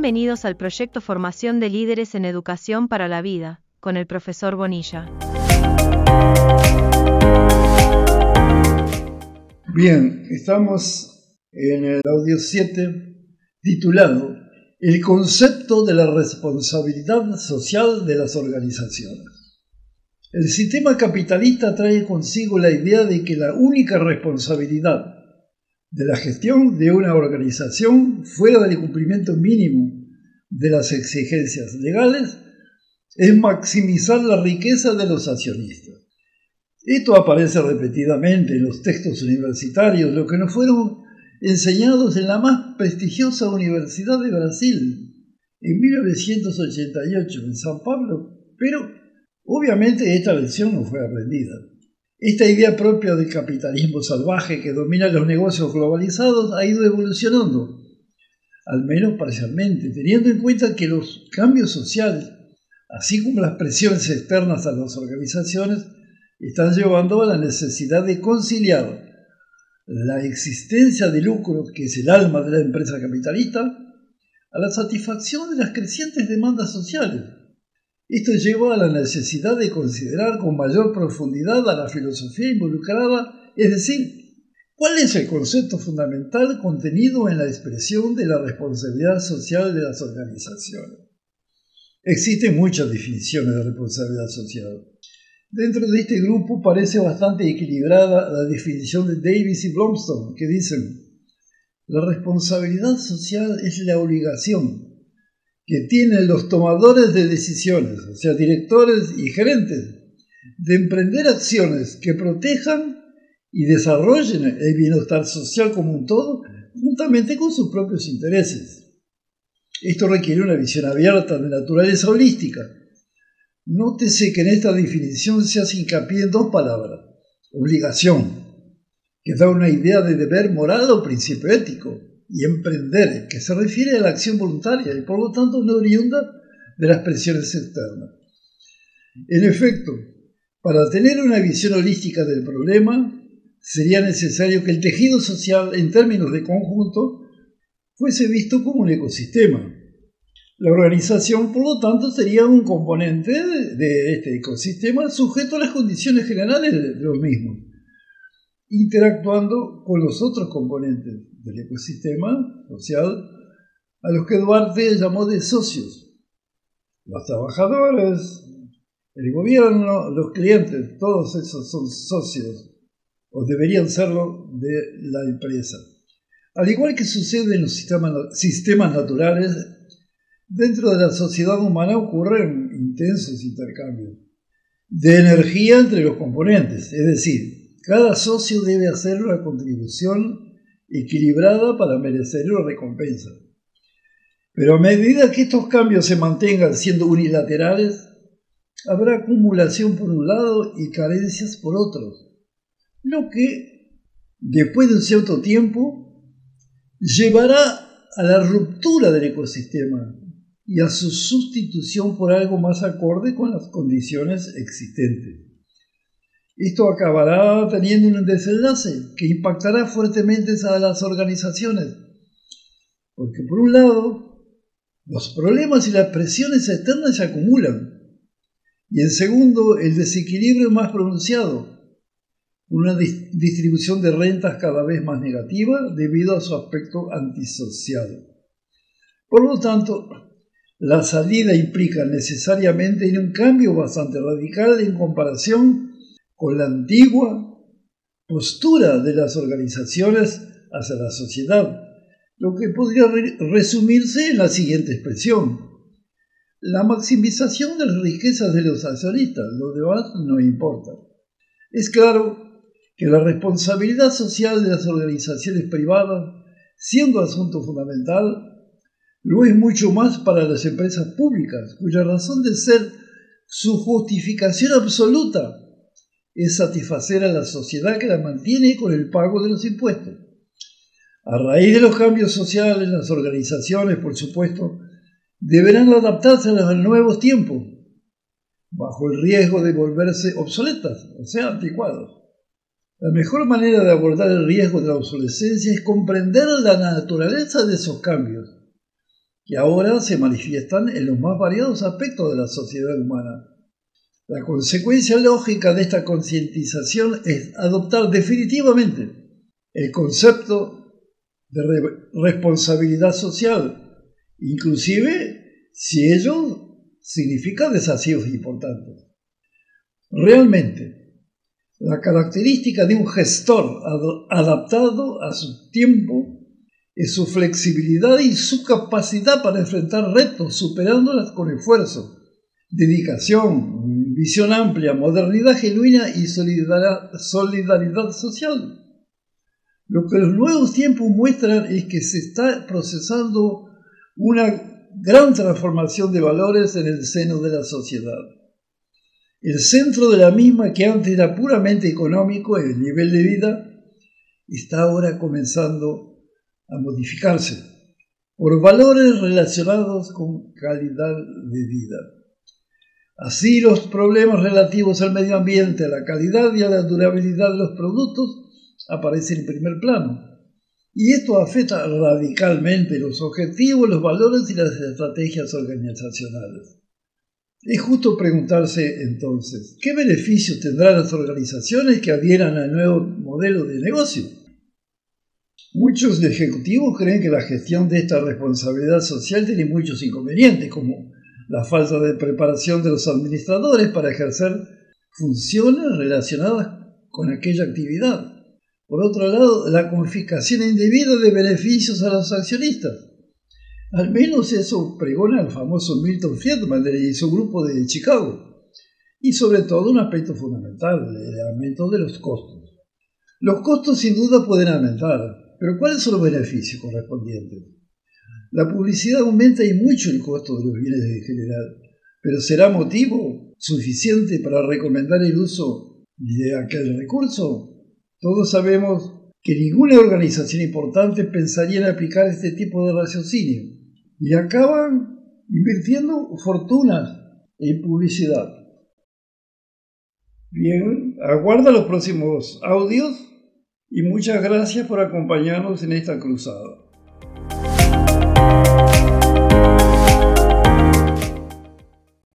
Bienvenidos al proyecto Formación de Líderes en Educación para la Vida, con el profesor Bonilla. Bien, estamos en el audio 7 titulado El concepto de la responsabilidad social de las organizaciones. El sistema capitalista trae consigo la idea de que la única responsabilidad de la gestión de una organización fuera del cumplimiento mínimo de las exigencias legales es maximizar la riqueza de los accionistas. Esto aparece repetidamente en los textos universitarios, lo que nos fueron enseñados en la más prestigiosa Universidad de Brasil en 1988 en San Pablo, pero obviamente esta lección no fue aprendida. Esta idea propia del capitalismo salvaje que domina los negocios globalizados ha ido evolucionando, al menos parcialmente, teniendo en cuenta que los cambios sociales, así como las presiones externas a las organizaciones, están llevando a la necesidad de conciliar la existencia de lucro, que es el alma de la empresa capitalista, a la satisfacción de las crecientes demandas sociales esto lleva a la necesidad de considerar con mayor profundidad a la filosofía involucrada, es decir, cuál es el concepto fundamental contenido en la expresión de la responsabilidad social de las organizaciones. Existen muchas definiciones de responsabilidad social. Dentro de este grupo parece bastante equilibrada la definición de Davis y Blomstone, que dicen, la responsabilidad social es la obligación que tienen los tomadores de decisiones, o sea, directores y gerentes, de emprender acciones que protejan y desarrollen el bienestar social como un todo, juntamente con sus propios intereses. Esto requiere una visión abierta de naturaleza holística. Nótese que en esta definición se hace hincapié en dos palabras. Obligación, que da una idea de deber moral o principio ético, y emprender, que se refiere a la acción voluntaria y por lo tanto no oriunda de las presiones externas. En efecto, para tener una visión holística del problema, sería necesario que el tejido social, en términos de conjunto, fuese visto como un ecosistema. La organización, por lo tanto, sería un componente de este ecosistema sujeto a las condiciones generales de los mismos, interactuando con los otros componentes del ecosistema social, a los que Duarte llamó de socios. Los trabajadores, el gobierno, los clientes, todos esos son socios, o deberían serlo, de la empresa. Al igual que sucede en los sistemas, sistemas naturales, dentro de la sociedad humana ocurren intensos intercambios de energía entre los componentes, es decir, cada socio debe hacer una contribución equilibrada para merecer una recompensa. Pero a medida que estos cambios se mantengan siendo unilaterales, habrá acumulación por un lado y carencias por otro, lo que, después de un cierto tiempo, llevará a la ruptura del ecosistema y a su sustitución por algo más acorde con las condiciones existentes. Esto acabará teniendo un desenlace que impactará fuertemente a las organizaciones. Porque por un lado, los problemas y las presiones externas se acumulan. Y en segundo, el desequilibrio más pronunciado, una distribución de rentas cada vez más negativa debido a su aspecto antisocial. Por lo tanto, la salida implica necesariamente un cambio bastante radical en comparación con la antigua postura de las organizaciones hacia la sociedad, lo que podría resumirse en la siguiente expresión. La maximización de las riquezas de los accionistas, lo demás no importa. Es claro que la responsabilidad social de las organizaciones privadas, siendo asunto fundamental, lo es mucho más para las empresas públicas, cuya razón de ser su justificación absoluta es satisfacer a la sociedad que la mantiene con el pago de los impuestos. A raíz de los cambios sociales, las organizaciones, por supuesto, deberán adaptarse a los nuevos tiempos, bajo el riesgo de volverse obsoletas, o sea, anticuadas. La mejor manera de abordar el riesgo de la obsolescencia es comprender la naturaleza de esos cambios que ahora se manifiestan en los más variados aspectos de la sociedad humana. La consecuencia lógica de esta concientización es adoptar definitivamente el concepto de responsabilidad social, inclusive si ello significa desafíos importantes. Realmente, la característica de un gestor adaptado a su tiempo es su flexibilidad y su capacidad para enfrentar retos, superándolas con esfuerzo, dedicación, visión amplia, modernidad genuina y solidaridad social. Lo que los nuevos tiempos muestran es que se está procesando una gran transformación de valores en el seno de la sociedad. El centro de la misma, que antes era puramente económico, el nivel de vida, está ahora comenzando a modificarse por valores relacionados con calidad de vida. Así los problemas relativos al medio ambiente, a la calidad y a la durabilidad de los productos aparecen en primer plano. Y esto afecta radicalmente los objetivos, los valores y las estrategias organizacionales. Es justo preguntarse entonces, ¿qué beneficios tendrán las organizaciones que adhieran al nuevo modelo de negocio? Muchos ejecutivos creen que la gestión de esta responsabilidad social tiene muchos inconvenientes, como la falta de preparación de los administradores para ejercer funciones relacionadas con aquella actividad. Por otro lado, la confiscación indebida de beneficios a los accionistas. Al menos eso pregona el famoso Milton Friedman y su grupo de Chicago. Y sobre todo un aspecto fundamental, el aumento de los costos. Los costos sin duda pueden aumentar, pero ¿cuáles son los beneficios correspondientes? La publicidad aumenta y mucho el costo de los bienes en general, pero ¿será motivo suficiente para recomendar el uso de aquel recurso? Todos sabemos que ninguna organización importante pensaría en aplicar este tipo de raciocinio y acaban invirtiendo fortunas en publicidad. Bien, aguarda los próximos audios y muchas gracias por acompañarnos en esta cruzada.